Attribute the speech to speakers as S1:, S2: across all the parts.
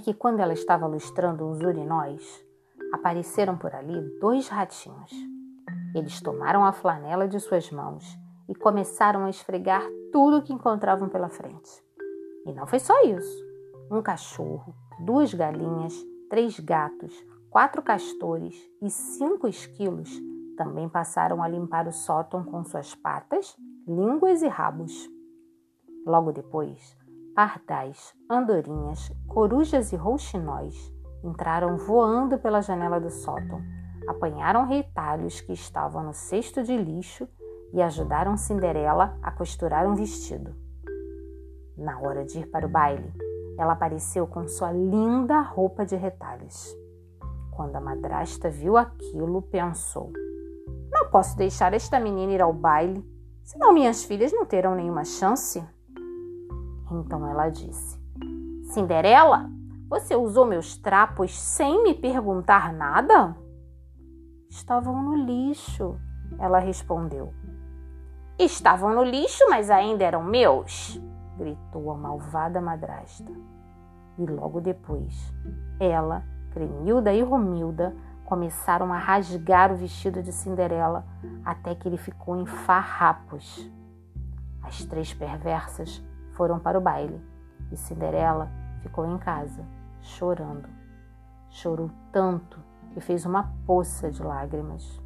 S1: que, quando ela estava lustrando uns urinóis, apareceram por ali dois ratinhos. Eles tomaram a flanela de suas mãos e começaram a esfregar tudo que encontravam pela frente. E não foi só isso: um cachorro, duas galinhas, três gatos, quatro castores e cinco esquilos também passaram a limpar o sótão com suas patas, línguas e rabos. Logo depois, pardais, andorinhas, corujas e rouxinóis entraram voando pela janela do sótão, apanharam retalhos que estavam no cesto de lixo e ajudaram Cinderela a costurar um vestido. Na hora de ir para o baile, ela apareceu com sua linda roupa de retalhos. Quando a madrasta viu aquilo, pensou: Não posso deixar esta menina ir ao baile, senão minhas filhas não terão nenhuma chance. Então ela disse: Cinderela, você usou meus trapos sem me perguntar nada? Estavam no lixo, ela respondeu. Estavam no lixo, mas ainda eram meus, gritou a malvada madrasta. E logo depois, ela, Cremilda e Romilda começaram a rasgar o vestido de Cinderela até que ele ficou em farrapos. As três perversas foram para o baile e Cinderela ficou em casa, chorando. Chorou tanto que fez uma poça de lágrimas.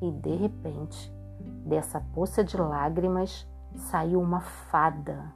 S1: E de repente, Dessa poça de lágrimas saiu uma fada